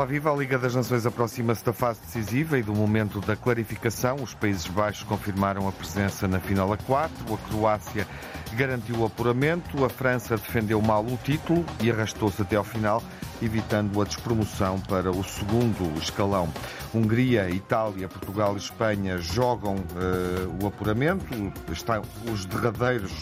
Olá, viva! A Liga das Nações aproxima-se da fase decisiva e do momento da clarificação. Os Países Baixos confirmaram a presença na final a 4, a Croácia garantiu o apuramento, a França defendeu mal o título e arrastou-se até ao final, evitando a despromoção para o segundo escalão. Hungria, Itália, Portugal e Espanha jogam uh, o apuramento, estão os derradeiros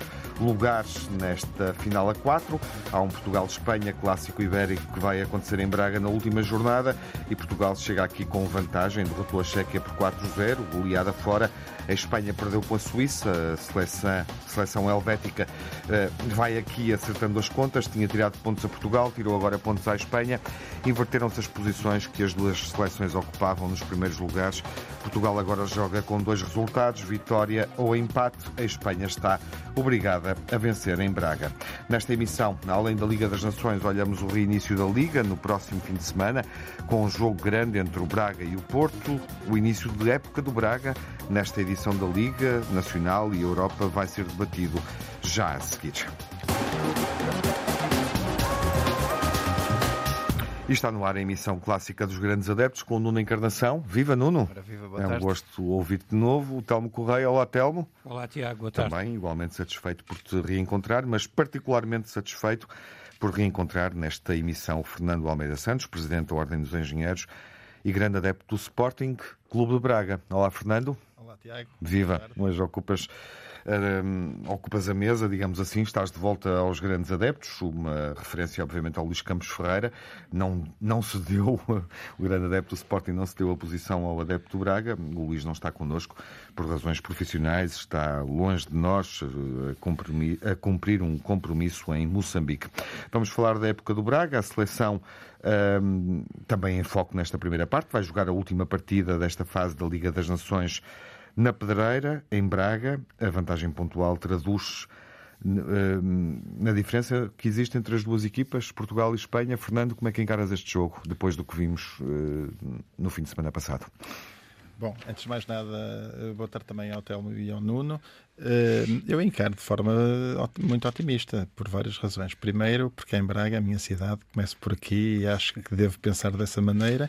lugares nesta final a 4. Há um Portugal-Espanha clássico ibérico que vai acontecer em Braga na última jornada e Portugal chega aqui com vantagem, derrotou a Chequia por 4-0, goleada fora. A Espanha perdeu com a Suíça, a seleção, seleção helvética eh, vai aqui acertando as contas, tinha tirado pontos a Portugal, tirou agora pontos à Espanha. Inverteram-se as posições que as duas seleções ocupavam nos primeiros lugares. Portugal agora joga com dois resultados, vitória ou empate. A Espanha está obrigada a vencer em Braga. Nesta emissão, além da Liga das Nações, olhamos o reinício da Liga no próximo fim de semana, com um jogo grande entre o Braga e o Porto, o início de época do Braga. Nesta edição da Liga Nacional e Europa vai ser debatido já a seguir. E está no ar a emissão clássica dos grandes adeptos com o Nuno Encarnação. Viva Nuno! Ora, viva, é um gosto ouvir-te de novo. O Telmo Correia. Olá, Telmo. Olá, Tiago. Boa tarde. Também, igualmente satisfeito por te reencontrar, mas particularmente satisfeito por reencontrar nesta emissão o Fernando Almeida Santos, Presidente da Ordem dos Engenheiros e grande adepto do Sporting Clube de Braga. Olá, Fernando. Olá, Tiago. Viva! Hoje ocupas uh, ocupas a mesa, digamos assim, estás de volta aos grandes adeptos, uma referência, obviamente, ao Luís Campos Ferreira. Não, não se deu, o grande adepto do Sporting não se deu a posição ao adepto do Braga. O Luís não está connosco por razões profissionais, está longe de nós a cumprir, a cumprir um compromisso em Moçambique. Vamos falar da época do Braga, a seleção. Um, também em foco nesta primeira parte, vai jogar a última partida desta fase da Liga das Nações na Pedreira, em Braga, a vantagem pontual traduz eh, na diferença que existe entre as duas equipas, Portugal e Espanha. Fernando, como é que encaras este jogo depois do que vimos eh, no fim de semana passado? Bom, antes de mais nada, eh, boa tarde também ao Telmo e ao Nuno. Eu encaro de forma muito otimista, por várias razões. Primeiro, porque em Braga, a minha cidade, começo por aqui e acho que devo pensar dessa maneira.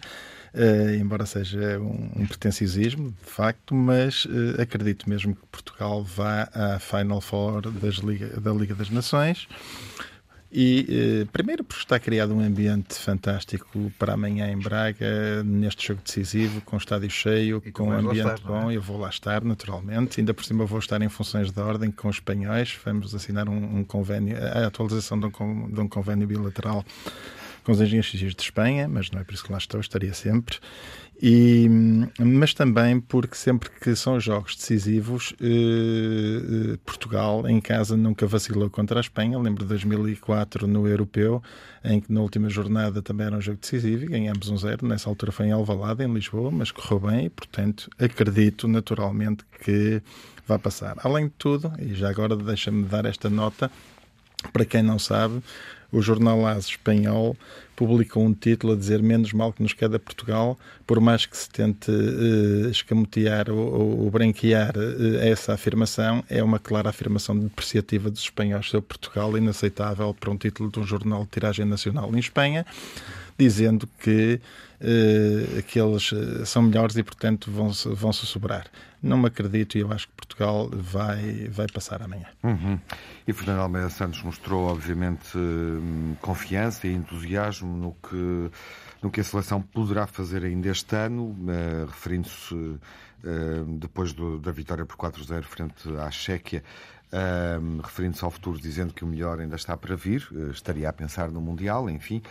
Uh, embora seja um, um pretenciosismo, de facto, mas uh, acredito mesmo que Portugal vá à Final Four Liga, da Liga das Nações. E, uh, primeiro, porque está criado um ambiente fantástico para amanhã em Braga, neste jogo decisivo, com estádio cheio, com um ambiente estar, bom. É? Eu vou lá estar, naturalmente. Ainda por cima, vou estar em funções de ordem com os espanhóis. Vamos assinar um, um convênio, a atualização de um, de um convênio bilateral com os engenheiros civis de Espanha, mas não é por isso que lá estou, estaria sempre. E, mas também porque sempre que são jogos decisivos, eh, eh Portugal em casa nunca vacilou contra a Espanha. Lembro de 2004 no Europeu, em que na última jornada também era um jogo decisivo e ganhamos um zero. Nessa altura foi em Alvalade, em Lisboa, mas correu bem e, portanto, acredito naturalmente que vai passar. Além de tudo, e já agora deixa-me dar esta nota, para quem não sabe, o jornal AS espanhol publicou um título a dizer menos mal que nos queda Portugal, por mais que se tente uh, escamotear ou, ou branquear uh, essa afirmação, é uma clara afirmação depreciativa dos espanhóis. Sobre Portugal, inaceitável para um título de um jornal de tiragem nacional em Espanha, dizendo que uh, aqueles são melhores e, portanto, vão-se vão -se sobrar. Não me acredito e eu acho que Portugal vai, vai passar amanhã. Uhum. E Fernando Almeida Santos mostrou, obviamente, hum, confiança e entusiasmo no que, no que a seleção poderá fazer ainda este ano, uh, referindo-se uh, depois do, da vitória por 4-0 frente à Chequia, referindo-se ao futuro, dizendo que o melhor ainda está para vir, estaria a pensar no Mundial, enfim.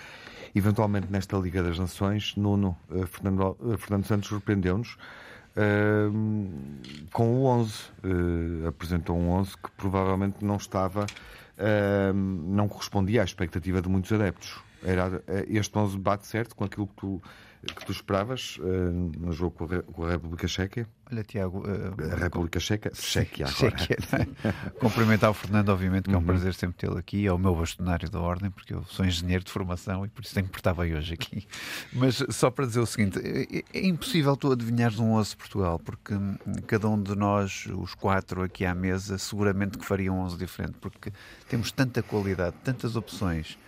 Eventualmente nesta Liga das Nações, Nuno Fernando, Fernando Santos surpreendeu-nos. Uh, com o 11. Uh, apresentou um 11 que provavelmente não estava, não correspondia à expectativa de muitos adeptos. Era, eh, este 11 bate certo com aquilo que tu que tu esperavas uh, no jogo com a República Checa? Olha, Tiago. Uh, a República Checa? Chequia agora. Chequia, é? Cumprimentar o Fernando, obviamente, que é um uhum. prazer sempre tê-lo aqui. É o meu bastonário da ordem, porque eu sou engenheiro de formação e por isso tenho que portar bem hoje aqui. Mas só para dizer o seguinte: é, é impossível tu adivinhares um 11 Portugal, porque cada um de nós, os quatro aqui à mesa, seguramente que faria um 11 diferente, porque temos tanta qualidade, tantas opções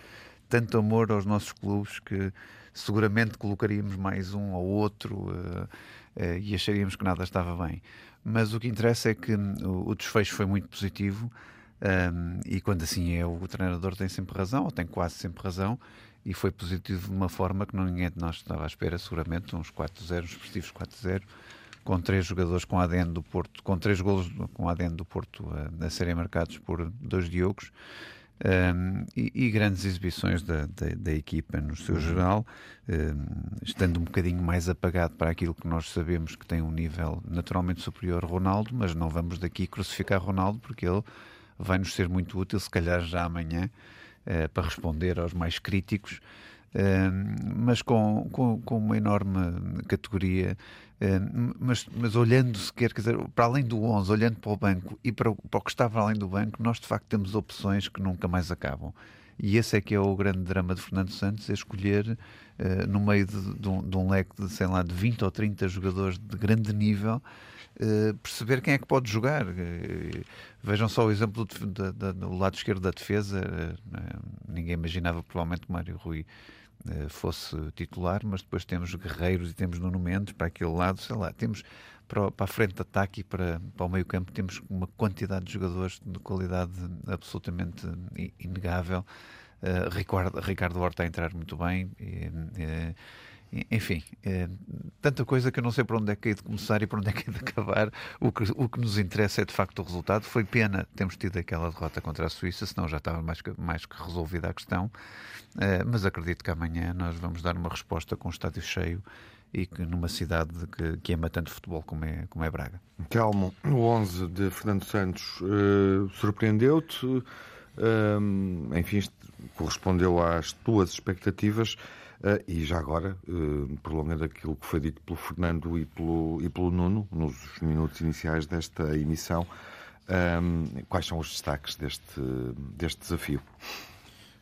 tanto amor aos nossos clubes que seguramente colocaríamos mais um ou outro uh, uh, e acharíamos que nada estava bem. Mas o que interessa é que o, o desfecho foi muito positivo um, e quando assim é, o treinador tem sempre razão, ou tem quase sempre razão, e foi positivo de uma forma que ninguém de nós estava à espera, seguramente, uns 4-0, uns expressivos 4-0, com três jogadores com ADN do Porto, com três golos com ADN do Porto a, a serem marcados por dois Diogos. Um, e, e, grandes exibições da, da, da, equipa no seu geral, um, estando um bocadinho mais apagado para aquilo que nós sabemos que tem um nível naturalmente superior Ronaldo, mas não vamos daqui crucificar Ronaldo porque ele vai nos ser muito útil, se calhar já amanhã, uh, para responder aos mais críticos. Uh, mas com, com, com, uma enorme categoria, mas, mas olhando sequer, quer dizer, para além do 11, olhando para o banco e para o, para o que está para além do banco, nós de facto temos opções que nunca mais acabam. E esse é que é o grande drama de Fernando Santos, é escolher uh, no meio de, de, um, de, um, leque de, sei lá, de 20 ou 30 jogadores de grande nível, uh, perceber quem é que pode jogar. Uh, vejam só o exemplo do, do lado esquerdo da defesa. ninguém imaginava provavelmente que Mário Rui fosse titular, mas depois temos Guerreiros e temos Nuno Mendes para aquele lado, sei lá, temos para, para a frente de ataque e para, para o meio campo temos uma quantidade de jogadores de qualidade absolutamente inegável. Uh, Ricardo, Ricardo Horta a entrar muito bem. E, e, enfim, é, tanta coisa que eu não sei para onde é que é de começar e para onde é que é de acabar. O que, o que nos interessa é de facto o resultado. Foi pena termos tido aquela derrota contra a Suíça, senão já estava mais que, mais que resolvida a questão. Uh, mas acredito que amanhã nós vamos dar uma resposta com o estádio cheio e que numa cidade que, que ama tanto futebol como é, como é Braga. Telmo, o 11 de Fernando Santos uh, surpreendeu-te? Uh, enfim, correspondeu às tuas expectativas e já agora, uh, prolongando aquilo que foi dito pelo Fernando e pelo, e pelo Nuno nos minutos iniciais desta emissão, quais são os destaques deste, deste desafio?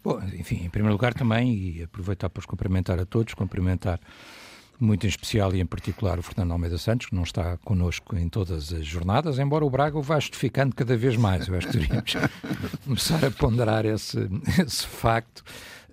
Bom, enfim, em primeiro lugar também, e aproveitar para os cumprimentar a todos, cumprimentar muito em especial e em particular o Fernando Almeida Santos, que não está connosco em todas as jornadas, embora o Braga o vá justificando cada vez mais. Eu acho que deveríamos começar a ponderar esse, esse facto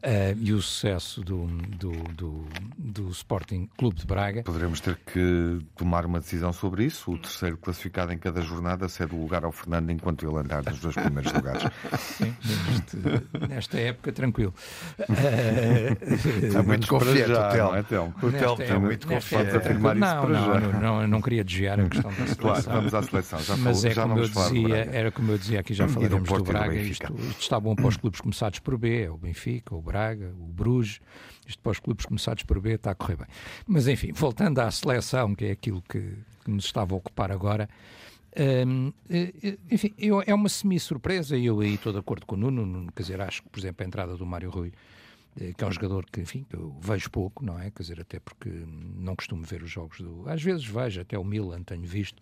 uh, e o sucesso do, do, do, do, Sporting Clube de Braga. Poderemos ter que tomar uma decisão sobre isso. O terceiro classificado em cada jornada cede o lugar ao Fernando enquanto ele andar nos dois primeiros lugares. Sim, neste, nesta época, tranquilo. Uh, está muito confiante o Telmo. É, o Telmo está muito confiante afirmar não, isso não, não, não, não queria desviar a questão da seleção. Claro, vamos à seleção. Já Mas falou, é já como eu dizia, era como eu dizia aqui, já falaremos do, do Braga. Isto, isto está bom para os clubes começados por B, é o Benfica, o Braga Braga, o Bruges, isto para os clubes começados por B está a correr bem. Mas enfim, voltando à seleção, que é aquilo que, que nos estava a ocupar agora, hum, eh, eh, enfim, eu, é uma semi-surpresa e eu aí estou de acordo com o Nuno, quer dizer, acho que, por exemplo, a entrada do Mário Rui, eh, que é um jogador que, enfim, que eu vejo pouco, não é? Quer dizer, até porque não costumo ver os jogos do... Às vezes vejo, até o Milan tenho visto,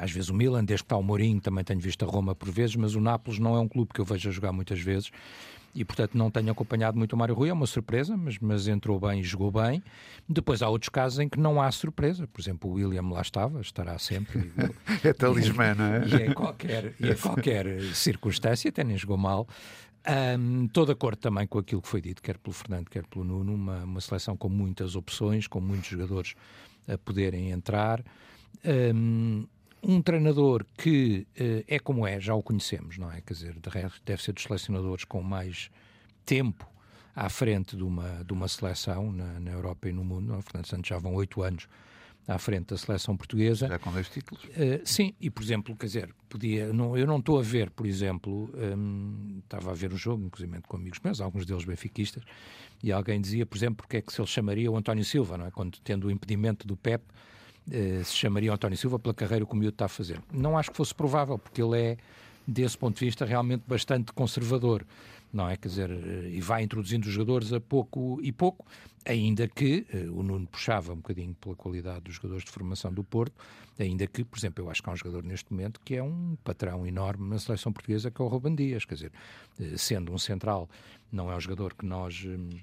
às vezes o Milan, desde que está o Mourinho, também tenho visto a Roma por vezes, mas o Nápoles não é um clube que eu vejo a jogar muitas vezes e portanto não tenho acompanhado muito o Mário Rui, é uma surpresa, mas, mas entrou bem e jogou bem. Depois há outros casos em que não há surpresa, por exemplo, o William lá estava, estará sempre. é talismã, não é? E em qualquer, e em qualquer circunstância, até nem jogou mal. Um, Estou de acordo também com aquilo que foi dito, quer pelo Fernando, quer pelo Nuno, uma, uma seleção com muitas opções, com muitos jogadores a poderem entrar. Um, um treinador que uh, é como é, já o conhecemos, não é? Quer dizer, de resto, deve ser dos selecionadores com mais tempo à frente de uma, de uma seleção na, na Europa e no mundo. Não? É? Fernando Santos já vão oito anos à frente da seleção portuguesa. Já com dois títulos? Uh, sim, e por exemplo, quer dizer, podia, não, eu não estou a ver, por exemplo, um, estava a ver o jogo, inclusive com amigos meus, alguns deles benfiquistas, e alguém dizia, por exemplo, porque é que se ele chamaria o António Silva, não é? Quando tendo o impedimento do Pep, se chamaria António Silva pela carreira que o miúdo está a fazer. Não acho que fosse provável, porque ele é, desse ponto de vista, realmente bastante conservador. Não é? Quer dizer, eh, e vai introduzindo os jogadores a pouco e pouco, ainda que uh, o Nuno puxava um bocadinho pela qualidade dos jogadores de formação do Porto, ainda que, por exemplo, eu acho que há um jogador neste momento que é um patrão enorme na seleção portuguesa, que é o Ruben Dias, quer dizer, uh, sendo um central, não é um jogador que nós. Uh,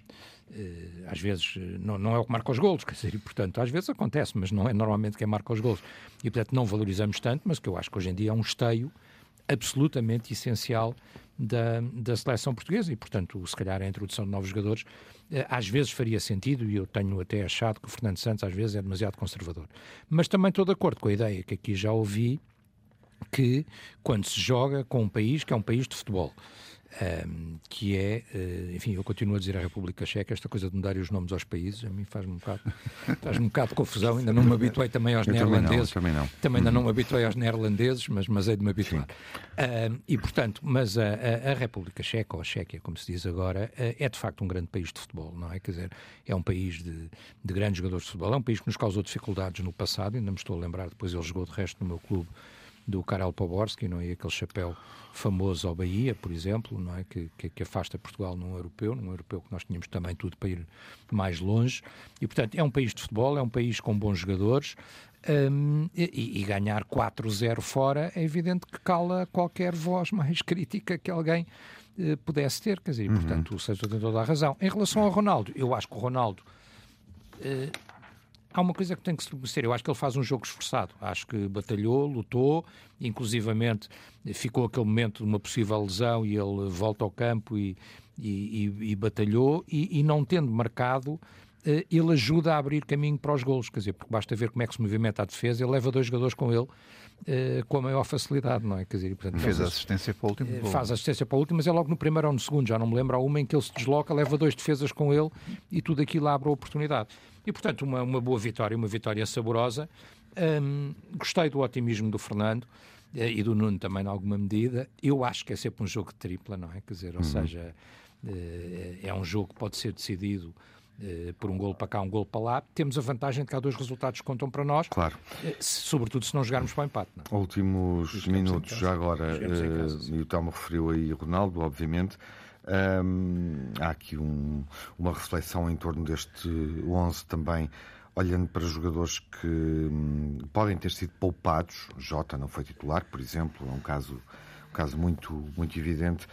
Uh, às vezes não, não, é o que marca os golos, quer dizer, e portanto, às vezes acontece, mas não é normalmente quem marca os golos. E portanto, não valorizamos tanto, mas que eu acho que hoje em dia é um esteio absolutamente essencial da, da seleção portuguesa e, portanto, se calhar a introdução de novos jogadores eh, às vezes faria sentido e eu tenho até achado que o Fernando Santos às vezes é demasiado conservador. Mas também estou de acordo com a ideia que aqui já ouvi que quando se joga com um país que é um país de futebol, um, que é, uh, enfim, eu continuo a dizer a República Checa, esta coisa de mudar os nomes aos países, a mim faz-me um bocado, faz um bocado de confusão, ainda não me habituei também aos eu neerlandeses. Também, não, também, não. também ainda não me habituei aos neerlandeses, mas, mas hei de me habituar. Uh, e, portanto, mas a, a, a, República Checa, ou a Chequia, como se diz agora, uh, é de facto um grande país de futebol, não é? Quer dizer, é um país de, de grandes jogadores de futebol, é um país que nos causou dificuldades no passado, ainda me estou a lembrar, depois ele jogou de resto no meu clube do Karel Poborski, não é? aquele chapéu famoso ao Bahia, por exemplo, não é? Que, que, que, afasta Portugal num europeu, num europeu que nós tínhamos também tudo para ir mais longe. E, portanto, é um país de futebol, é um país com bons jogadores. Um, e, e, ganhar 4-0 fora é evidente que cala qualquer voz mais crítica que alguém uh, pudesse ter, quer dizer, uhum. portanto o Sérgio tem toda a razão. Em relação ao Ronaldo, eu acho que o Ronaldo uh, há uma coisa que tem que se reconhecer. Eu acho que ele faz um jogo esforçado. Acho que batalhou, lutou, inclusivamente ficou aquele momento de uma possível lesão e ele volta ao campo e, e, e, e batalhou. E, não tendo marcado, eh, ele ajuda a abrir caminho para os golos. Quer dizer, porque basta ver como é que se movimenta a defesa. Ele leva dois jogadores com ele Uh, com a maior facilidade, não é? Quer dizer, portanto, fez a assistência para o último uh, Faz a assistência para o último, mas é logo no primeiro ou no segundo, já não me lembro. Há uma em que ele se desloca, leva dois defesas com ele e tudo aquilo abre a oportunidade. E, portanto, uma, uma boa vitória, uma vitória saborosa. Um, gostei do otimismo do Fernando uh, e do Nuno também, em alguma medida. Eu acho que é sempre um jogo de tripla, não é? Quer dizer, ou uhum. seja, é um jogo que pode ser decidido eh, por um gol para cá, um gol para lá, temos a vantagem de que há dois resultados que contam para nós, claro. Eh, sobretudo se não jogarmos para o empate. Não? É? Últimos minutos, já agora, uh, e o Telmo referiu aí Ronaldo, obviamente. Um, há aqui um, uma reflexão em torno deste 11 também, olhando para jogadores que um, podem ter sido poupados. Jota não foi titular, por exemplo, é um caso, um caso muito, muito evidente.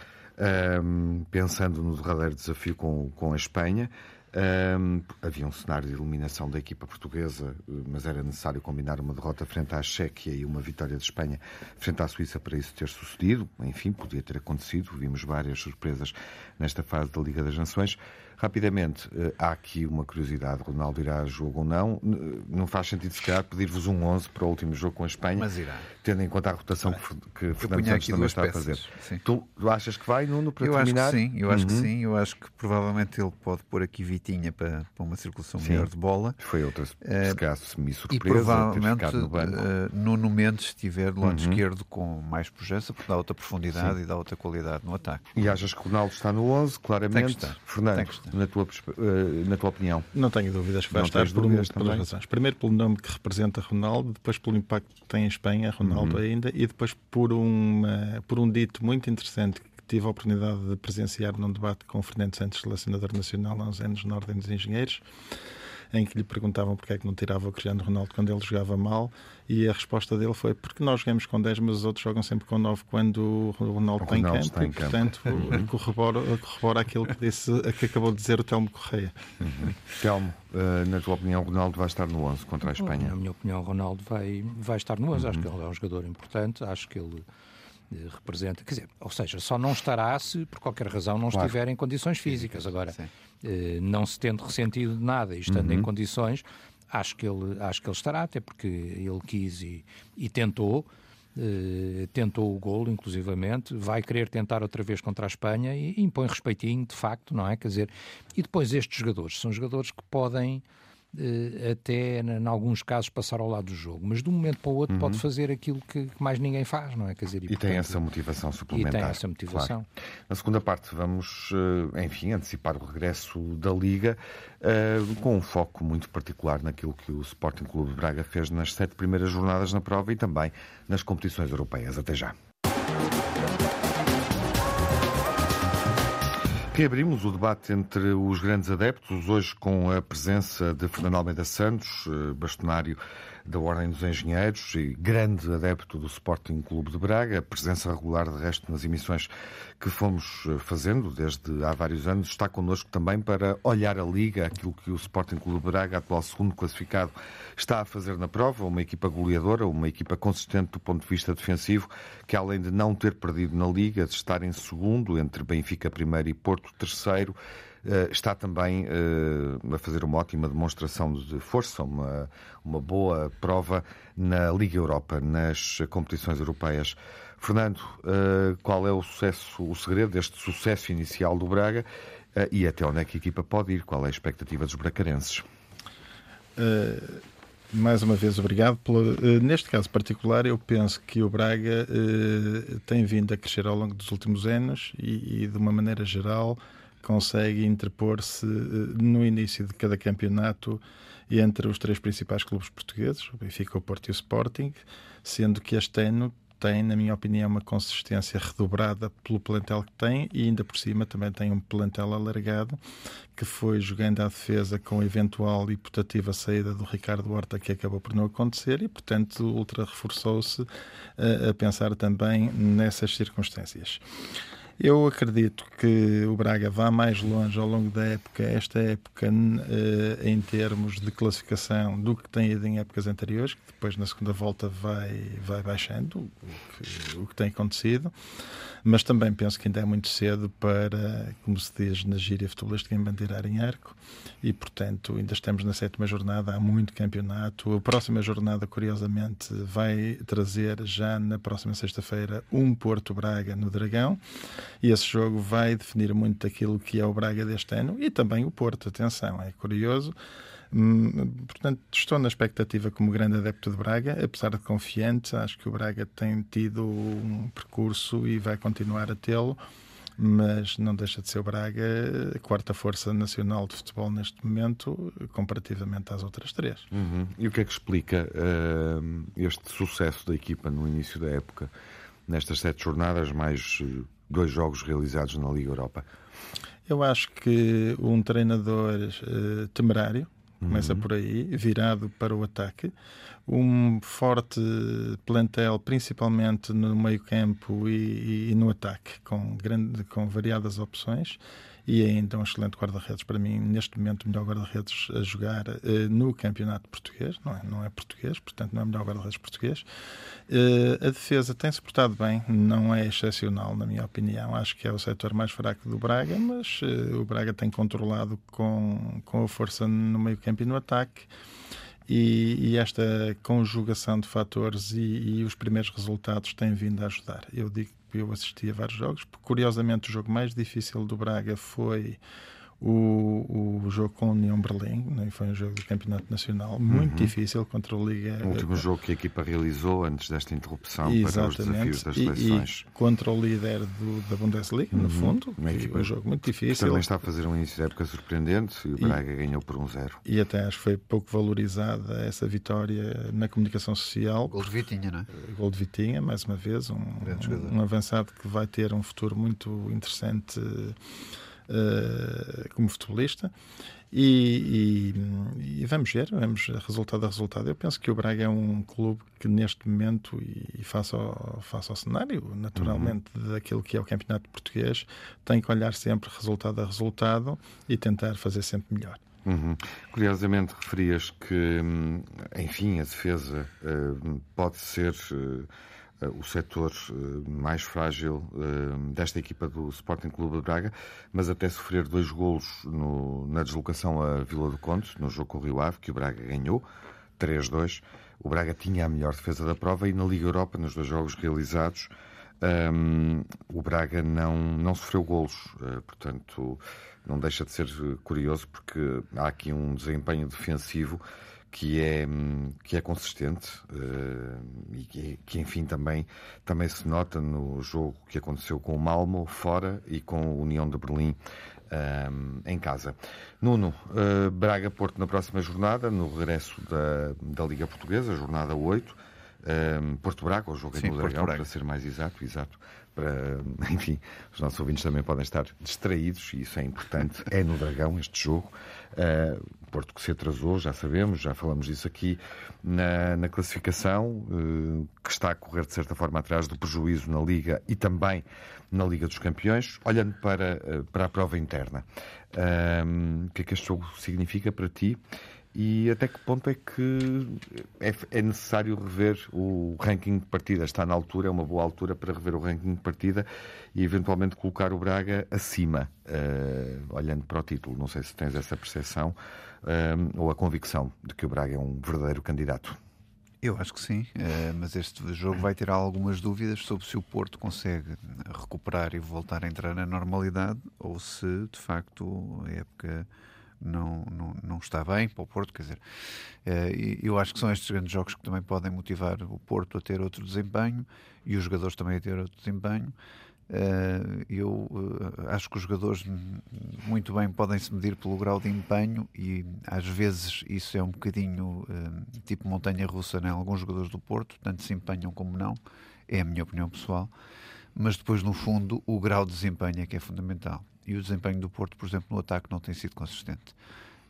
Um, pensando no derradeiro desafio com, com a Espanha. Um, havia um cenário de eliminação da equipa portuguesa, mas era necessário combinar uma derrota frente à Chequia e uma vitória de Espanha frente à Suíça para isso ter sucedido. Enfim, podia ter acontecido. Vimos várias surpresas nesta fase da Liga das Nações. Rapidamente, eh, há aqui uma curiosidade: Ronaldo irá a jogo ou não? Não faz sentido, se calhar, pedir-vos um 11 para o último jogo com a Espanha, Mas irá. tendo em conta a rotação que, que Fernando Santos também está peças. a fazer. Tu, tu, achas que vai, Nuno, para eu terminar? Acho que sim, eu acho uhum. que sim. Eu acho que provavelmente ele pode pôr aqui Vitinha para, para uma circulação sim. melhor de bola. Foi outra, se uh, calhar, semi-surpresa. E provavelmente no uh, Nuno Mendes estiver do lado uhum. esquerdo com mais projeção, porque dá outra profundidade sim. e dá outra qualidade no ataque. E achas que Ronaldo está no 11, claramente? Fernando, na tua eh, na tua opinião? Não tenho dúvidas que vai estar por duas razões. Primeiro, pelo nome que representa Ronaldo, depois pelo impacto que tem em Espanha, Ronaldo uhum. ainda, e depois por, uma, por um dito muito interessante que tive a oportunidade de presenciar num debate com o Fernando Santos, selecionador nacional, há uns anos na Ordem dos Engenheiros em que lhe perguntavam porque é que não tirava o Cristiano Ronaldo quando ele jogava mal e a resposta dele foi porque nós jogamos com 10, mas os outros jogam sempre com 9 quando o Ronaldo, o Ronaldo está em campo. e, portanto, uhum. corrobora, corrobora aquilo que, disse, que acabou de dizer o Telmo Correia. Uhum. Telmo, uh, na tua opinião, Ronaldo vai estar no 11 contra a Espanha? Na minha opinião, Ronaldo vai, vai estar no 11. Uhum. Acho que ele é um jogador importante, acho que ele eh, representa, quer dizer, ou seja, só não estará se por qualquer razão não claro. estiver em condições físicas. Agora, eh, não se tendo ressentido de nada e estando uhum. em condições, acho que, ele, acho que ele estará, até porque ele quis e, e tentou. Uh, tentou o golo, inclusivamente, vai querer tentar outra vez contra a Espanha e, e impõe respeitinho, de facto, não é? Quer dizer, e depois estes jogadores são jogadores que podem até, em alguns casos, passar ao lado do jogo. Mas de um momento para o outro uhum. pode fazer aquilo que mais ninguém faz, não é? Quer dizer, e, e portanto, tem essa motivação suplementar. E tem essa motivação. Claro. Na segunda parte vamos, eh, enfim, antecipar o regresso da Liga uh, com um foco muito particular naquilo que o Sporting Clube de Braga fez nas sete primeiras jornadas na prova e também nas competições europeias. Até já. Reabrimos o debate entre os grandes adeptos, hoje com a presença de Fernando Almeida Santos, eh, bastonário da Ordem dos Engenheiros e grande adepto do Sporting Clube de Braga, presença regular de resto nas emissões que fomos eh, fazendo desde há vários anos, está connosco também para olhar a Liga, aquilo que o Sporting Clube de Braga, atual segundo classificado, está a fazer na prova, uma equipa goleadora, uma equipa consistente do ponto de vista defensivo, que além de não ter perdido na Liga, de estar em segundo, entre Benfica primeiro e Porto terceiro, está também eh, a fazer uma ótima demonstração de força, uma, uma boa prova na Liga Europa, nas competições europeias. Fernando, eh, qual é o sucesso, o segredo deste sucesso inicial do Braga e até onde é que a equipa pode ir? Qual é a expectativa dos bracarenses? Uh, mais uma vez, obrigado. Pelo, neste caso particular, eu penso que o Braga tem vindo a crescer ao longo dos últimos anos e, e de uma maneira geral, consegue interpor-se eh, no início de cada campeonato entre os três principais clubes portugueses, o Benfica, o Porto e o Sporting, sendo que este ano tem, na minha opinião, uma consistência redobrada pelo plantel que tem e ainda por cima também tem um plantel alargado que foi jogando à defesa com a eventual putativa saída do Ricardo Horta que acabou por não acontecer e, portanto, Ultra reforçou-se a, eh, a pensar também nessas circunstâncias. Eu acredito que o Braga vá mais longe ao longo da época, esta época, eh, em termos de classificação, do que tem ido em épocas anteriores, que depois na segunda volta vai, vai baixando, o que, o que tem acontecido. Mas também penso que ainda é muito cedo para, como se diz na gíria futebolística, embandeirar em arco. E, portanto, ainda estamos na sétima jornada, há muito campeonato. A próxima jornada, curiosamente, vai trazer já na próxima sexta-feira um Porto Braga no Dragão e esse jogo vai definir muito aquilo que é o Braga deste ano e também o Porto. Atenção, é curioso. Hum, portanto, estou na expectativa como grande adepto de Braga, apesar de confiante, acho que o Braga tem tido um percurso e vai continuar a tê-lo, mas não deixa de ser o Braga a quarta força nacional de futebol neste momento, comparativamente às outras três. Uhum. E o que é que explica uh, este sucesso da equipa no início da época, nestas sete jornadas, mais eh, dois jogos realizados na Liga Europa? Eu acho que um treinador uh, temerário, começa uhum. por aí, virado para o ataque. Um forte plantel, principalmente no meio-campo e, e, no ataque, com, grande, com variadas opções e ainda um excelente guarda-redes. Para mim, neste momento, o melhor guarda-redes a jogar uh, no campeonato português, não é, não é português, portanto, não é o melhor guarda-redes português. Uh, a defesa tem-se portado bem, não é excepcional, na minha opinião. Acho que é o setor mais fraco do Braga, mas uh, o Braga tem controlado com, com a força no meio-campo e no ataque. E, e, esta conjugação de fatores e, e, os primeiros resultados têm vindo a ajudar. Eu digo eu assisti a vários jogos. Curiosamente, o jogo mais difícil do Braga foi o, o jogo com a União Berlim, né? foi um jogo do Campeonato Nacional muito uhum. difícil contra a Liga. O último jogo que a equipa realizou antes desta interrupção Exatamente. para os desafios das seleções. E, e contra o líder do, da Bundesliga, uhum. no fundo, uma equipa, um jogo muito difícil. Também está a fazer um início de época surpreendente e o Braga e, ganhou por um zero. E até acho que foi pouco valorizada essa vitória na comunicação social. Gol de Vitinha, não é? Gol de Vitinha, mais uma vez, um, um, um avançado que vai ter um futuro muito interessante uh, como futebolista. E, e, e, vamos ver, vamos resultado a resultado. Eu penso que o Braga é um clube que neste momento, e, e face, ao, face ao cenário, naturalmente, uhum. daquilo que é o campeonato português, tem que olhar sempre resultado a resultado e tentar fazer sempre melhor. Uhum. Curiosamente, referias que, hum, enfim, a defesa uh, pode ser. Uh, eh, o setor eh, mais frágil eh, desta equipa do Sporting Clube de Braga, mas até sofrer dois golos no, na deslocação a Vila do Conde, no jogo com o Rio Ave, que o Braga ganhou, 3-2. O Braga tinha a melhor defesa da prova e na Liga Europa, nos dois jogos realizados, um, o Braga não, não sofreu golos. Portanto, não deixa de ser curioso porque há aqui um desempenho defensivo que é, que é consistente uh, e que, que, enfim, também, também se nota no jogo que aconteceu com o Malmo fora e com a União de Berlim uh, em casa. Nuno, uh, Braga-Porto na próxima jornada, no regresso da, da Liga Portuguesa, jornada 8. Porto Braga, o jogo é no Dragão, para ser mais exato, exato. Para, enfim, os nossos ouvintes também podem estar distraídos e isso é importante. É no Dragão este jogo. Uh, Porto que se atrasou, já sabemos, já falamos disso aqui na, na classificação, uh, que está a correr de certa forma atrás do prejuízo na Liga e também na Liga dos Campeões. Olhando para, uh, para a prova interna, o que é que este jogo significa para ti? E até que ponto é que é, é, necessário rever o ranking de partida? Está na altura, é uma boa altura para rever o ranking de partida e eventualmente colocar o Braga acima, uh, olhando para o título. Não sei se tens essa percepção uh, ou a convicção de que o Braga é um verdadeiro candidato. Eu acho que sim, uh, mas este jogo vai ter algumas dúvidas sobre se o Porto consegue recuperar e voltar a entrar na normalidade ou se de facto a época não, não, não está bem para o Porto. Quer dizer, eh, eu acho que são estes grandes jogos que também podem motivar o Porto a ter outro desempenho e os jogadores também a ter outro desempenho. Eh, eu eh, acho que os jogadores muito bem podem se medir pelo grau de empenho e às vezes isso é um bocadinho tipo montanha russa né? alguns jogadores do Porto, tanto se empenham como não, é a minha opinião pessoal. Mas depois, no fundo, o grau de desempenho é que é fundamental e o desempenho do Porto, por exemplo, no ataque não tem sido consistente.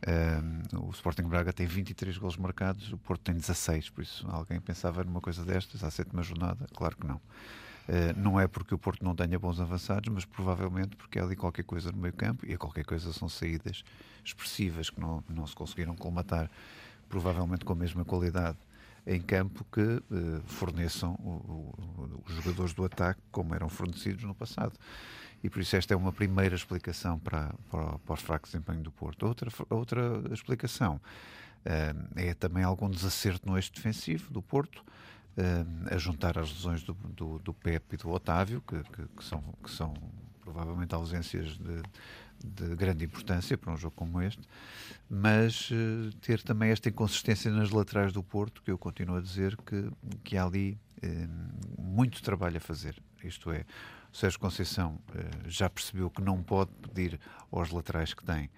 Um, o Sporting Braga tem 23 gols marcados, o Porto tem 16, por isso alguém pensava numa coisa destas à sétima jornada? Claro que não. Uh, não é porque o Porto não tenha bons avançados, mas provavelmente porque há ali qualquer coisa no meio campo e a qualquer coisa são saídas expressivas que não, não se conseguiram colmatar, provavelmente com a mesma qualidade em campo que uh, forneçam o, o, os jogadores do ataque como eram fornecidos no passado e por isso esta é uma primeira explicação para, para, para os fracos desempenho do Porto. Outra, outra explicação uh, é também algum desacerto no eixo defensivo do Porto, uh, a juntar as lesões do, do, do Pepe e do Otávio, que, que, que, são, que são provavelmente ausências de, de grande importância para um jogo como este, mas uh, ter também esta inconsistência nas laterais do Porto, que eu continuo a dizer que, que há ali muito trabalho a fazer. Isto é, Sérgio Conceição eh, já percebeu que não pode pedir aos laterais que tem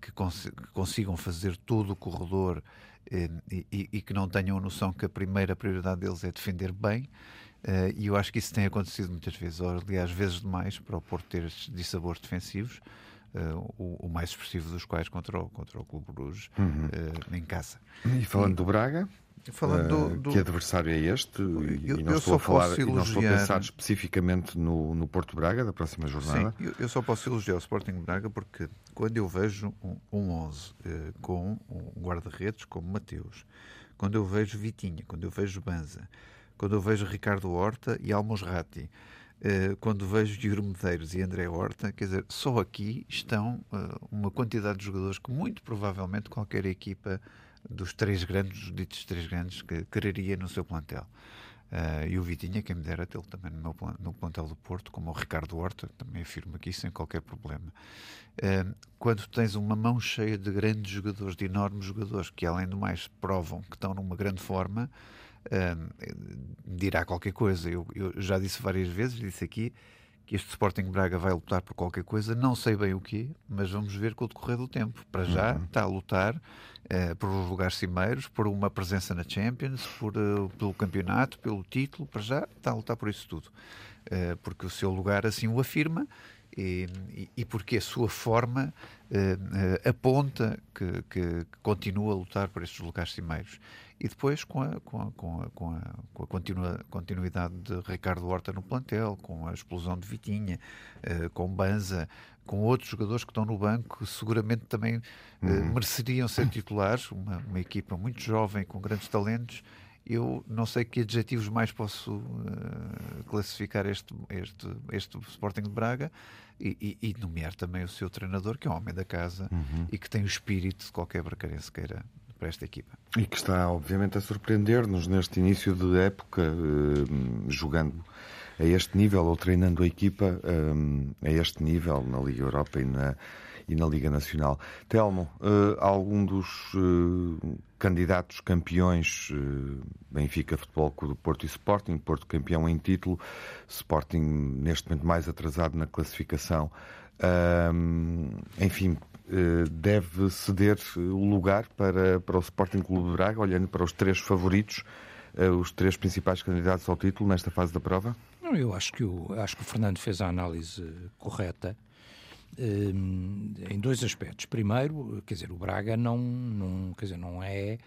que, cons que consigam fazer todo o corredor eh, e, e, que não tenham a noção que a primeira prioridade deles é defender bem. Uh, e eu acho que isso tem acontecido muitas vezes, ou, aliás, vezes demais, para o Porto ter estes dissabores defensivos, uh, o, o, mais expressivo dos quais contra o, contra o Clube Bruges, uhum. uh, em casa. E falando e, do Braga? Falando do, do... Que adversário é este? Eu, e não, estou a falar, e não estou a pensar especificamente no, no Porto Braga da próxima jornada. Sim, eu, eu, só posso elogiar o Sporting Braga porque quando eu vejo um, um 11 eh, com um guarda-redes como Mateus, quando eu vejo Vitinha, quando eu vejo Banza, quando eu vejo Ricardo Horta e Almos Ratti, eh, quando vejo Yuri Medeiros e André Horta, quer dizer, só aqui estão eh, uma quantidade de jogadores que muito provavelmente qualquer equipa dos três grandes, dos ditos três grandes, que quereria no seu plantel. Uh, e o Vitinha, quem me dera tê-lo também no, meu, no plantel do Porto, como o Ricardo Horta, também afirmo aqui sem qualquer problema. Uh, quando tens uma mão cheia de grandes jogadores, de enormes jogadores, que além do mais provam que estão numa grande forma, uh, dirá qualquer coisa. Eu, eu, já disse várias vezes, disse aqui, que este Sporting Braga vai lutar por qualquer coisa, não sei bem o quê, mas vamos ver com o decorrer do tempo. Para já uhum. está a lutar uh, por os lugares cimeiros, por uma presença na Champions, por, uh, pelo campeonato, pelo título, para já está a lutar por isso tudo. Uh, porque o seu lugar assim o afirma e, e, e porque a sua forma aponta que, que, que continua a lutar por estes lugares cimeiros e depois com a, com a, com a, com a, com a continua, continuidade de Ricardo Horta no plantel, com a explosão de Vitinha, uh, com Banza, com outros jogadores que estão no banco, seguramente também uh, uhum. mereceriam ser titulares, uma, uma equipa muito jovem, com grandes talentos, eu não sei que adjetivos mais posso uh, classificar este, este, este Sporting de Braga e, e, e, nomear também o seu treinador, que é um homem da casa uhum. e que tem o espírito de qualquer bracarense queira para esta equipa. E que está, obviamente, a surpreender-nos neste início de época, eh, jogando a este nível ou treinando a equipa eh, a este nível na Liga Europa e na, e na Liga Nacional. Telmo, eh, algum dos candidatos campeões Benfica Futebol Clube do Porto e Sporting, Porto campeão em título, Sporting neste momento mais atrasado na classificação. enfim, deve ceder o lugar para, para o Sporting Clube de Braga, olhando para os três favoritos, eh, os três principais candidatos ao título nesta fase da prova? Não, eu acho que o, acho que o Fernando fez a análise correta em dois aspectos. Primeiro, quer dizer, o Braga não, não, quer dizer, não é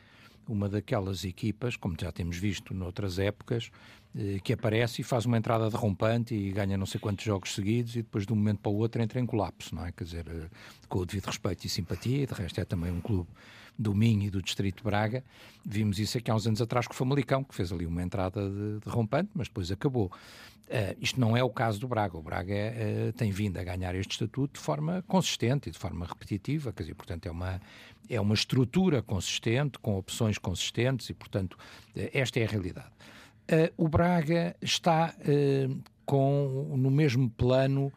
uma daquelas equipas, como já temos visto noutras épocas, eh, que aparece e faz uma entrada derrompante e ganha não sei quantos jogos seguidos e depois de um momento para o outro entra em colapso, não é? Quer dizer, eh, com o devido respeito e simpatia, de resto é também um clube do Minho e do Distrito de Braga. Vimos isso aqui há uns anos atrás com o Famalicão, que fez ali uma entrada de, de mas depois acabou. Uh, isto não é o caso do Braga. O Braga uh, tem vindo a ganhar este estatuto de forma consistente e de forma repetitiva, quer dizer, portanto, é uma, é uma estrutura consistente, com opções consistentes e, portanto, uh, esta é a realidade. O Braga está com, no mesmo plano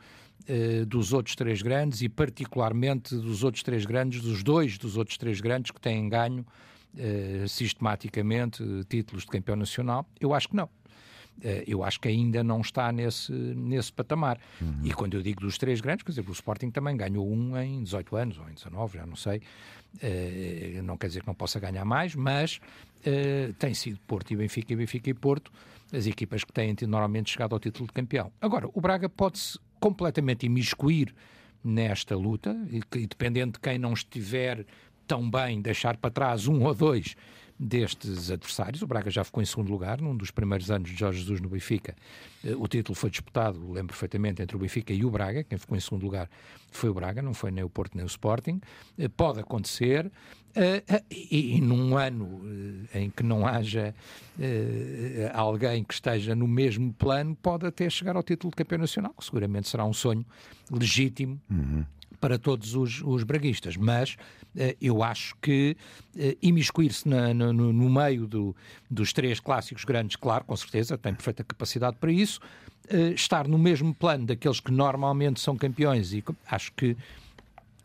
uh, dos outros três grandes e, particularmente, dos outros três grandes, dos dois dos outros três grandes que têm ganho uh, sistematicamente títulos de campeão nacional? Eu acho que não. Uh, eu acho que ainda não está nesse, nesse patamar. Uhum. E quando eu digo dos três grandes, quer dizer, o Sporting também ganhou um em 18 anos, ou em 19, já não sei. Uh, não quer dizer que não possa ganhar mais, mas uh, tem sido Porto e Benfica e Benfica e Porto as equipas que têm normalmente chegado ao título de campeão. Agora, o Braga pode-se completamente imiscuir nesta luta e, e dependendo de quem não estiver tão bem, deixar para trás um ou dois destes adversários. O Braga já ficou em segundo lugar, num dos primeiros anos de Jorge Jesus no Benfica. Eh, o título foi disputado, lembro perfeitamente, entre o Benfica e o Braga. Quem ficou em segundo lugar foi o Braga, não foi nem o Porto nem o Sporting. Eh, pode acontecer. Uh, e, num ano em que não haja alguém que esteja no mesmo plano, pode até chegar ao título de campeão nacional, que seguramente será um sonho legítimo uhum. Para todos os, os braguistas. Mas eu acho que imiscuir-se no, no, meio do, dos três clássicos grandes, claro, com certeza, tem perfeita capacidade para isso. estar no mesmo plano daqueles que normalmente são campeões, e acho que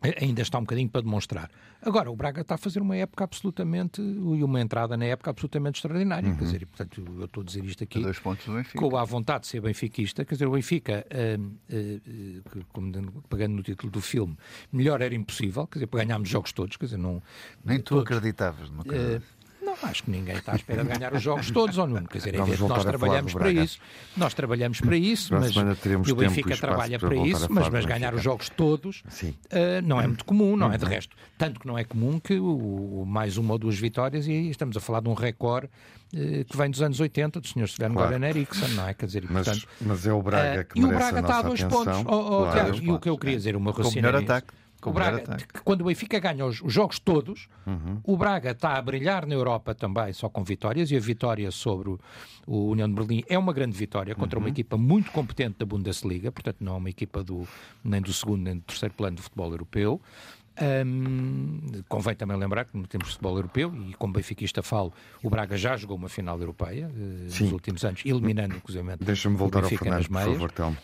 ainda está um bocadinho para demonstrar. Agora, o Braga está a fazer uma época absolutamente, e uma entrada na época absolutamente extraordinária. Uhum. Quer dizer, portanto, eu estou a dizer isto aqui dois pontos do Benfica. com a vontade de ser benfiquista. Quer dizer, o Benfica, uh, uh, como, pegando no título do filme, melhor era impossível, quer dizer, para ganharmos jogos todos. Quer dizer, não, Nem tu todos, acreditavas no uh, não, acho que ninguém está à espera de ganhar os jogos todos, ou não. Quer dizer, é nós trabalhamos para isso. Nós trabalhamos para isso, mas e o Benfica trabalha para, para isso, mas, mas ganhar os jogos todos uh, não é muito comum, não é? De uhum. resto, tanto que não é comum que o, mais uma ou duas vitórias, e estamos a falar de um recorde uh, que vem dos anos 80, do Sr. Sven claro. Goran Eriksson, não é? Quer dizer, mas, portanto, mas é o Braga que uh, E o Braga está a dois pontos. Oh, oh, claro, e o que eu queria dizer, o meu raciocínio. O Braga, quando o Benfica ganha os, os jogos todos, uhum. o Braga está a brilhar na Europa também, só com vitórias, e a vitória sobre o, o União de Berlim é uma grande vitória contra uhum. uma equipa muito competente da Bundesliga, portanto não é uma equipa do, nem do segundo nem do terceiro plano do futebol europeu. Convém também lembrar que no tempo de futebol europeu, e como benfiquista falo, o Braga já jogou uma final europeia uh, nos últimos anos, eliminando inclusive Deixa-me voltar ao Fernando, por favor, uh, uh,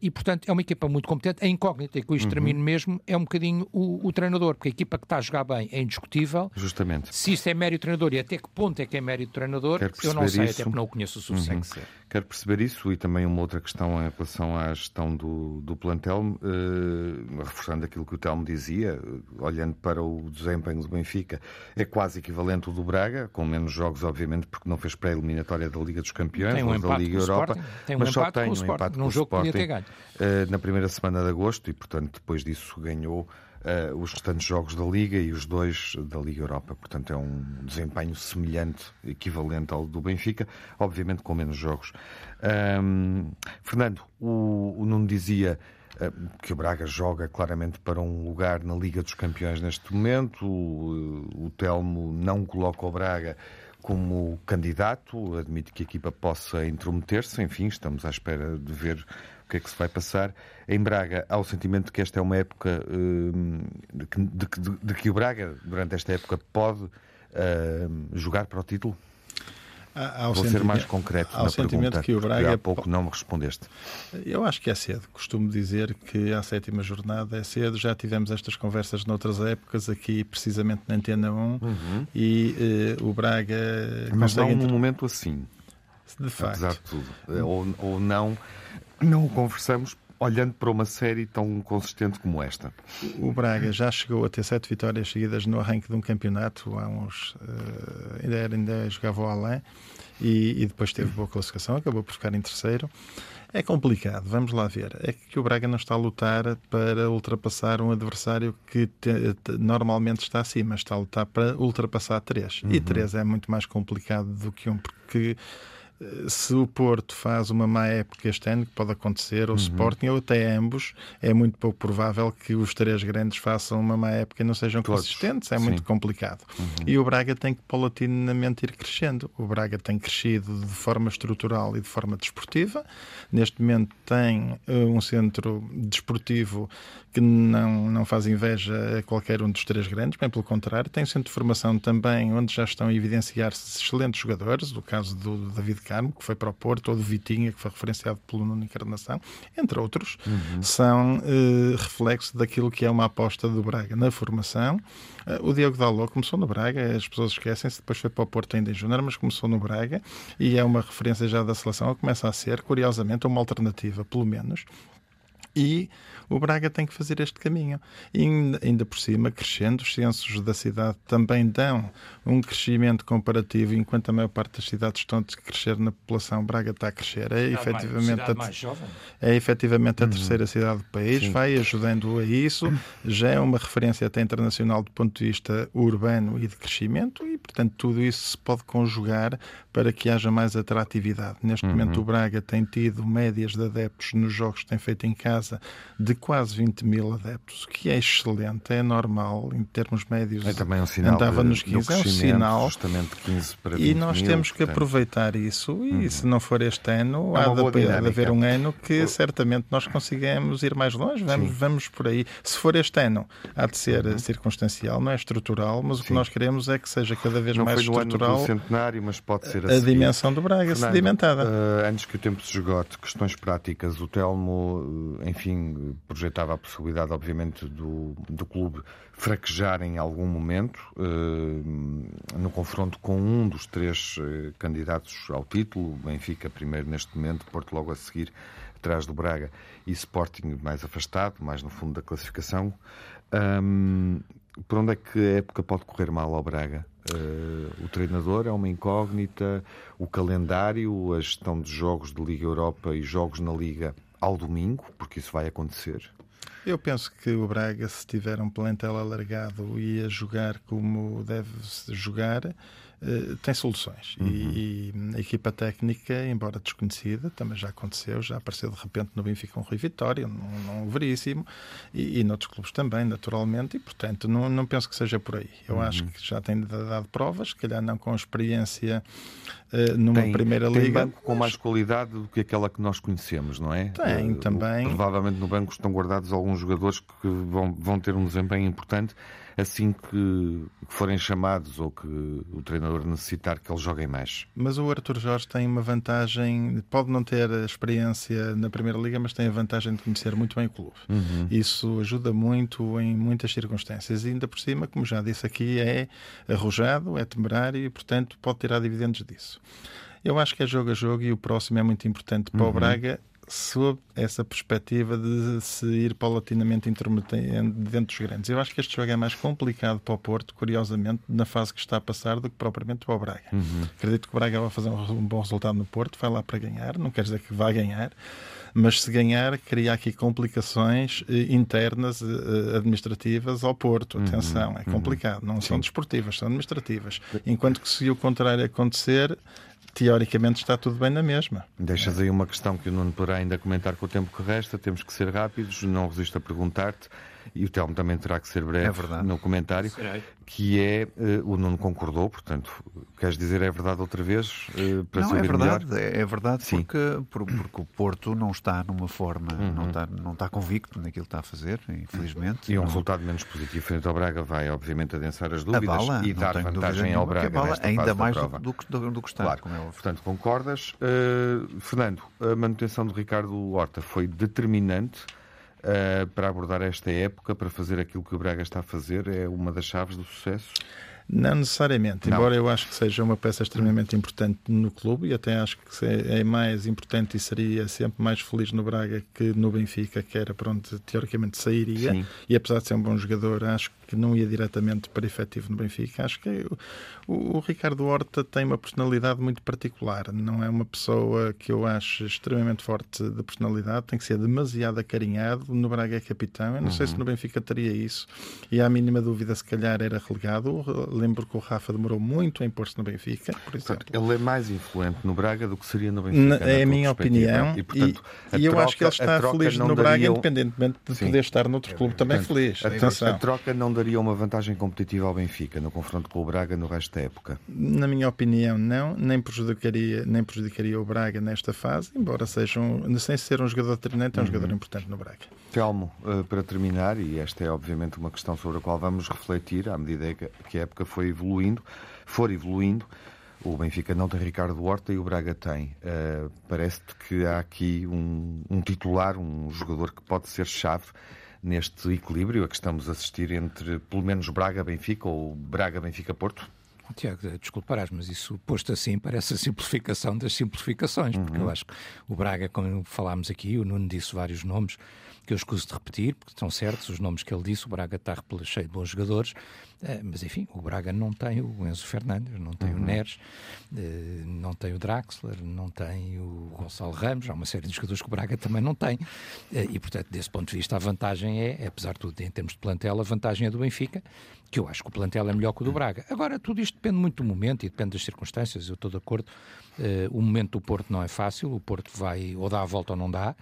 E portanto é uma equipa muito competente. A incógnita, e com isto uhum. termino mesmo, é um bocadinho o, o, treinador, porque a equipa que está a jogar bem é indiscutível. Justamente. Se isso é mérito do treinador e até que ponto é que é mérito do treinador, eu não sei, isso. até porque não o conheço o suficiente. Uhum. Quero perceber isso e também uma outra questão em relação à gestão do, do plantel, uh, reforçando aquilo que o Telmo dizia, olhando para o desempenho do Benfica, é quase equivalente ao do Braga, com menos jogos, obviamente, porque não fez pré-eliminatória da Liga dos Campeões tem um ou da Liga Europa, tem um mas só tem um empate com o Sporting, uh, na primeira semana de agosto e, portanto, depois disso ganhou uh, os restantes jogos da Liga e os dois da Liga Europa. Portanto, é um desempenho semelhante, equivalente ao do Benfica, obviamente com menos jogos. Um, Fernando, o, o Nuno dizia eh, que o Braga joga claramente para um lugar na Liga dos Campeões neste momento. O, o Telmo não coloca o Braga como candidato, admite que a equipa possa intrometer-se, enfim, estamos à espera de ver o que é que se vai passar. Em Braga há o sentimento de que esta é uma época hum, de, que, de, de, que o Braga, durante esta época, pode uh, jogar para o título? Há, Vou ser mais concreto na pergunta, que o Braga há pouco não me respondeste. Eu acho que é cedo. Costumo dizer que a sétima jornada é cedo. Já tivemos estas conversas noutras épocas, aqui precisamente na Antena 1, uhum. e uh, o Braga... Mas não num momento assim. De facto. Apesar de tudo. Ou, ou não, não o conversamos olhando para uma série tão consistente como esta? O Braga já chegou a ter sete vitórias seguidas no arranque de um campeonato, há uns. Uh, ainda, era, ainda jogava o Alain e, e depois teve boa classificação, acabou por ficar em terceiro. É complicado, vamos lá ver. É que o Braga não está a lutar para ultrapassar um adversário que te, te, normalmente está acima, está a lutar para ultrapassar três. Uhum. E três é muito mais complicado do que um, porque se o Porto faz uma má época este ano, que pode acontecer, ou o uhum. Sporting, ou até ambos, é muito pouco provável que os três grandes façam uma má época e não sejam Todos. consistentes. É Sim. muito complicado. Uhum. E o Braga tem que paulatinamente ir crescendo. O Braga tem crescido de forma estrutural e de forma desportiva. Neste momento tem uh, um centro desportivo que não, não faz inveja a qualquer um dos três grandes, bem pelo contrário, tem um centro de formação também onde já estão a evidenciar-se excelentes jogadores, o caso do David Que foi para o Porto, ou do Vitinha, que foi referenciado pelo Nuno Encarnação, entre outros, uhum. são uh, reflexo daquilo que é uma aposta do Braga na formação. Uh, o Diogo Dalot começou no Braga, as pessoas esquecem-se, depois foi para o Porto ainda em Júnior, mas começou no Braga e é uma referência já da seleção, começa a ser, curiosamente, uma alternativa, pelo menos, e o Braga tem que fazer este caminho. E ainda por cima, crescendo, os censos da cidade também dão um crescimento comparativo, enquanto a maior parte das cidades estão a crescer na população, Braga está a crescer. É, efetivamente, a, é efetivamente a uhum. terceira cidade do país, Sim. vai ajudando a isso, já é uma referência até internacional do ponto de vista urbano e de crescimento, e portanto tudo isso se pode conjugar para que haja mais atratividade. Neste uhum. momento, o Braga tem tido médias de adeptos nos jogos que tem feito em casa de quase 20 mil adeptos, o que é excelente, é normal em termos médios. É também um sinal andava de, nos 15, é um sinal. Justamente 15 para 20 E nós mil, temos que portanto. aproveitar isso e uhum. se não for este ano, é há de, haver um ano que certamente nós consigamos ir mais longe, vamos, vamos por aí. Se for este ano, há de ser uhum. circunstancial, não é estrutural, mas Sim. o que nós queremos é que seja cada vez não mais estrutural. Ano do centenário, mas pode ser a, a dimensão do Braga Fernando, sedimentada. Uh, antes que o tempo se esgote, questões práticas, o Telmo, eh, enfim, projetava a possibilidade, obviamente, do, do clube fraquejar em algum momento uh, no confronto com um dos três uh, candidatos ao título, Benfica primeiro neste momento, Porto logo a seguir, atrás do Braga, e Sporting mais afastado, mais no fundo da classificação. Um, por onde é que a época pode correr mal ao Braga? Uh, o treinador é uma incógnita, o calendário, a gestão de jogos de Liga Europa e jogos na Liga ao domingo, porque isso vai acontecer. Eu penso que o Braga, se tiver um plantel alargado e a jogar como deve jogar, eh, tem soluções. Uhum. E, e, a equipa técnica, embora desconhecida, também já aconteceu, já apareceu de repente no Benfica um Rui Vitória, num, num veríssimo, e, e noutros clubes também, naturalmente, e portanto não, não penso que seja por aí. Eu uhum. acho que já tem dado provas, se calhar não com experiência uh, numa tem, primeira tem liga. banco com mais qualidade do que aquela que nós conhecemos, não é? Tem, uh, também. Provavelmente no banco estão guardados alguns jogadores que vão, vão ter um desempenho importante assim que forem chamados ou que o treinador necessitar que eles joguem mais. Mas o Arthur Jorge tem uma vantagem, pode não ter experiência na Primeira Liga, mas tem a vantagem de conhecer muito bem o clube. Uhum. Isso ajuda muito em muitas circunstâncias. E ainda por cima, como já disse aqui, é arrojado, é temerário e, portanto, pode tirar dividendos disso. Eu acho que é jogo a jogo e o próximo é muito importante para uhum. o Braga sob essa perspectiva de se ir paulatinamente intermetendo dentro dos grandes. Eu acho que este jogo é mais complicado para o Porto, curiosamente, na fase que está a passar, do que propriamente para o Braga. Uhum. Acredito que o Braga vai fazer um bom resultado no Porto, vai lá para ganhar, não quer dizer que vai ganhar, mas se ganhar, cria aqui complicações eh, internas, eh, administrativas ao Porto. Uhum. Atenção, é uhum. complicado. Não Sim. são desportivas, são administrativas. Enquanto que se o contrário acontecer, teoricamente está tudo bem na mesma. Deixas aí uma questão que o Nuno poderá ainda comentar com o tempo que resta, temos que ser rápidos, não resisto a perguntar-te e o Telmo também terá que ser breve é no comentário, Serei. que é, uh, o Nuno concordou, portanto, queres dizer é verdade outra vez? Uh, para não, é verdade, melhor? é verdade, Sim. porque, porque o Porto não está numa forma, uhum. não, está, não está convicto naquilo que está a fazer, infelizmente. E um não... resultado menos positivo frente ao Braga vai, obviamente, adensar as dúvidas bala, e dar vantagem ao Braga. Bala, ainda mais do, do, do, do, que está. Claro. É portanto, concordas. Uh, Fernando, a manutenção do Ricardo Horta foi determinante uh, para abordar esta época, para fazer aquilo que o Braga está a fazer? É uma das chaves do sucesso? Não necessariamente, não. embora eu acho que seja uma peça extremamente importante no clube e até acho que é mais importante e seria sempre mais feliz no Braga que no Benfica, que era para onde teoricamente sairia. Sim. E apesar de ser um bom jogador, acho que não ia diretamente para efetivo no Benfica. Acho que o, o Ricardo Horta tem uma personalidade muito particular. Não é uma pessoa que eu acho extremamente forte de personalidade, tem que ser demasiado acarinhado. No Braga é capitão. Eu não uhum. sei se no Benfica teria isso. E à mínima dúvida, se calhar era relegado. Lembro que o Rafa demorou muito a impor-se no Benfica, por exemplo. Ele é mais influente no Braga do que seria no Benfica. Na, é a minha opinião. E, portanto, e, e eu troca, acho que ele está feliz no Braga, independentemente de Sim. poder estar noutro clube também portanto, feliz. A, a, troca não daria uma vantagem competitiva ao Benfica no confronto com o Braga no resto da época? Na minha opinião, não. Nem prejudicaria, nem prejudicaria o Braga nesta fase, embora seja um, sem ser um jogador treinante, é um uhum. jogador importante no Braga. Telmo, eh, para terminar, e esta é obviamente uma questão sobre a qual vamos refletir à medida que a época foi evoluindo, for evoluindo, o Benfica não tem Ricardo Horta e o Braga tem. Uh, Parece-te que há aqui um, um, titular, um jogador que pode ser chave neste equilíbrio a que estamos a assistir entre, pelo menos, Braga-Benfica ou Braga-Benfica-Porto? Tiago, desculparás, mas isso posto assim parece a simplificação das simplificações, porque uhum. eu acho que o Braga, como falámos aqui, o Nuno disse vários nomes, que eu escuso de repetir, porque estão certos os nomes que ele disse. O Braga está cheio de bons jogadores, eh, mas enfim, o Braga não tem o Enzo Fernandes, não tem uhum. o Neres, eh, não tem o Draxler, não tem o Gonçalo Ramos. Há uma série de jogadores que o Braga também não tem. Eh, e, portanto, desse ponto de vista, a vantagem é, apesar de tudo, em termos de plantel, a vantagem é do Benfica, que eu acho que o plantel é melhor que o do Braga. Agora, tudo isto depende muito do momento e depende das circunstâncias. Eu estou de acordo. O momento do Porto não é fácil, o Porto vai ou dá a volta ou não dá.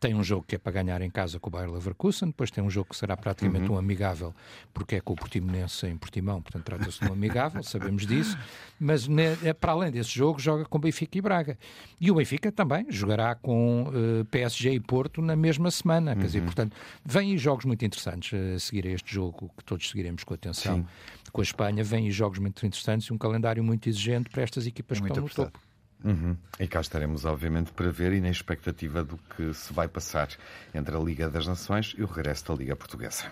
Tem um jogo que é para ganhar em casa com o Bayer Leverkusen, depois tem um jogo que será praticamente uhum. um amigável, porque é com o Portimonense em Portimão, portanto trata-se de um amigável, sabemos disso, mas ne, é, para além desse jogo joga com Benfica e Braga. E o Benfica também jogará com uh, eh, PSG e Porto na mesma semana, uhum. quer dizer, uhum. portanto, vêm jogos muito interessantes a seguir a este jogo, que todos seguiremos com atenção. Sim. Com a Espanha, vêm jogos muito interessantes e um calendário muito exigente para estas equipas muito que estão no topo. Uhum. E cá estaremos, obviamente, para ver e na expectativa do que se vai passar entre a Liga das Nações e o regresso da Liga Portuguesa.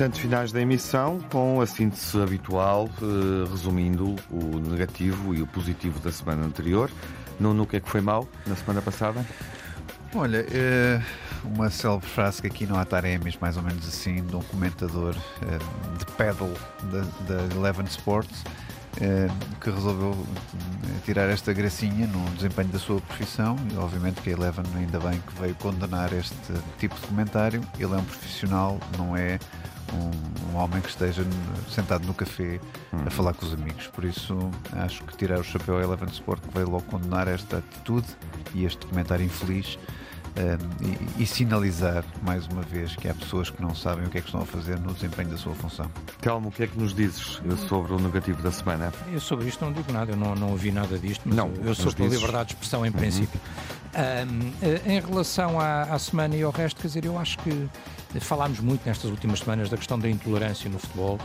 Instantes finais da emissão, com a síntese habitual, eh, resumindo o negativo e o positivo da semana anterior. Nuno, o que é que foi mal na semana passada? Olha, é uma célebre frase que aqui no Ataremis, mais ou menos assim, de um comentador é, de pedal da, Eleven Sports, é, que resolveu tirar esta gracinha no desempenho da sua profissão e obviamente que a Eleven ainda bem que veio condenar este tipo de comentário. Ele é um profissional, não é um, um, homem que esteja sentado no café hum. a falar com os amigos. Por isso, acho que tirar o chapéu a Eleven Sport que veio logo condenar esta atitude e este comentário infeliz. Um, e, e, sinalizar mais uma vez que há pessoas que não sabem o que é que estão a fazer no desempenho da sua função. Calma, o que é que nos dizes sobre o negativo da semana? Eu sobre isto não digo nada, eu não, não ouvi nada disto, mas não, eu, eu sou pela liberdade de expressão em uhum. princípio. Um, eh, em relação à, à semana e ao resto, quer dizer, eu acho que Falámos muito nestas últimas semanas da questão da intolerância no futebol,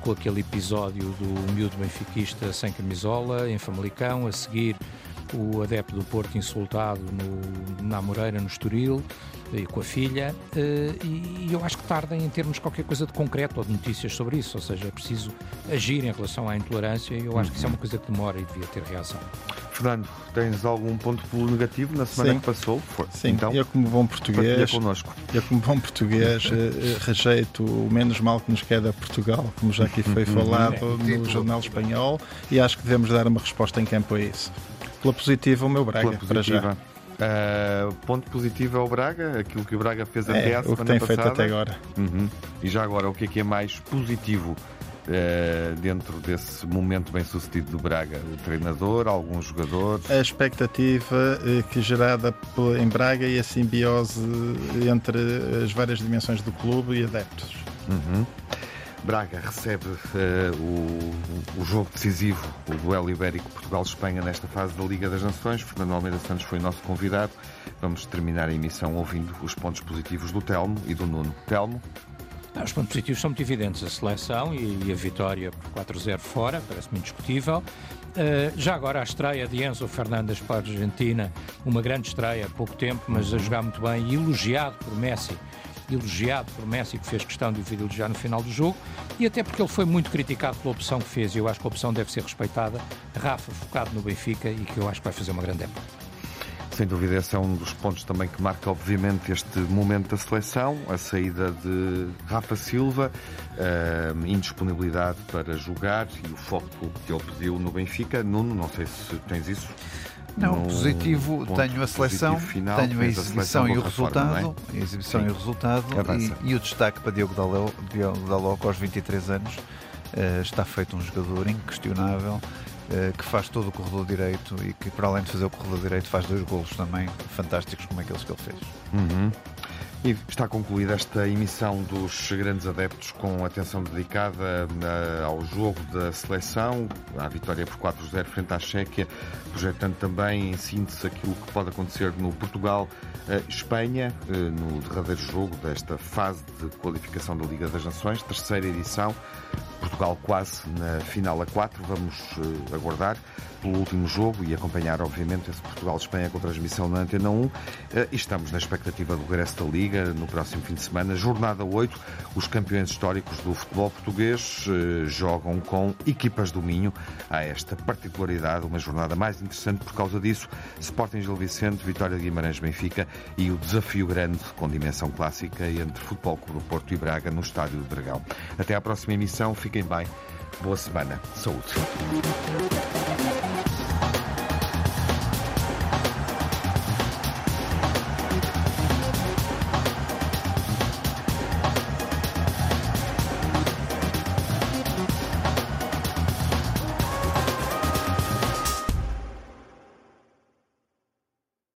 com aquele episódio do miúdo benfiquista sem camisola, em Famalicão, a seguir o adepto do Porto insultado no, na Moreira, no Estoril, e com a filha, eh, e eu acho que tardem em termos qualquer coisa de concreto ou de notícias sobre isso, ou seja, é preciso agir em relação à intolerância e eu acho que isso é uma coisa que demora e devia ter reação. Fernando, tens algum ponto negativo na semana Sim. que passou? Sim, então, eu como bom português, eu como bom português eh, rejeito o menos mal que nos queda a Portugal, como já aqui foi uhum. falado no jornal espanhol, e acho que devemos dar uma resposta em campo a isso. Pela positiva, o meu Braga, para já. Uh, ponto positivo é o Braga, aquilo que o Braga fez é, até a semana passada. O que tem passada. feito até agora. Uhum. E já agora, o que é que é mais positivo uh, dentro desse momento bem sucedido do Braga? O treinador, alguns jogadores? A expectativa uh, que gerada em Braga e a simbiose entre as várias dimensões do clube e adeptos. Uhum. Braga recebe uh, o, o, jogo decisivo, o duelo ibérico Portugal-Espanha nesta fase da Liga das Nações. Fernando Almeida Santos foi nosso convidado. Vamos terminar a emissão ouvindo os pontos positivos do Telmo e do Nuno. Telmo? os pontos positivos são muito evidentes. A seleção e, a vitória por 4-0 fora, parece-me indiscutível. Uh, já agora a estreia de Enzo Fernandes para a Argentina, uma grande estreia pouco tempo, mas a jogar muito bem e elogiado por Messi elogiado por Messi, que fez questão de o elogiar no final do jogo, e até porque ele foi muito criticado pela opção que fez, e eu acho que a opção deve ser respeitada. Rafa, focado no Benfica, e que eu acho que vai fazer uma grande época. Sem dúvida, esse é um dos pontos também que marca, obviamente, este momento da seleção, a saída de Rafa Silva, a indisponibilidade para jogar e o foco que ele pediu no Benfica. Nuno, não sei se tens isso. Não, positivo, tenho a seleção, final, tenho a exibição e o resultado, forma, é? a exibição Sim. e o resultado e, e, o destaque para Diogo Dalot, Diogo Dalot aos 23 anos, uh, está feito um jogador inquestionável, uh, que faz todo o corredor direito e que para além de fazer o corredor direito faz dois golos também fantásticos como aqueles que ele fez. Uhum. E está concluída esta emissão dos grandes adeptos com atenção dedicada eh, ao jogo da seleção, à vitória por 4-0 frente à Chequia, projetando também em síntese aquilo que pode acontecer no Portugal-Espanha, eh, no derradeiro jogo desta fase de qualificação da Liga das Nações, terceira edição. Portugal quase na final a 4. Vamos aguardar pelo último jogo e acompanhar, obviamente, esse Portugal-Espanha com transmissão na Antena 1. Uh, eh, e estamos na expectativa do regresso da Liga no próximo fim de semana. Jornada 8. Os campeões históricos do futebol português uh, jogam com equipas do Minho. Há esta particularidade, uma jornada mais interessante por causa disso. Sporting Gil Vicente, Vitória de Guimarães-Benfica e o desafio grande com dimensão clássica entre Futebol Clube Porto e Braga no Estádio do Dragão. Até à próxima emissão. Fiquem bem. Boa semana. Saúde.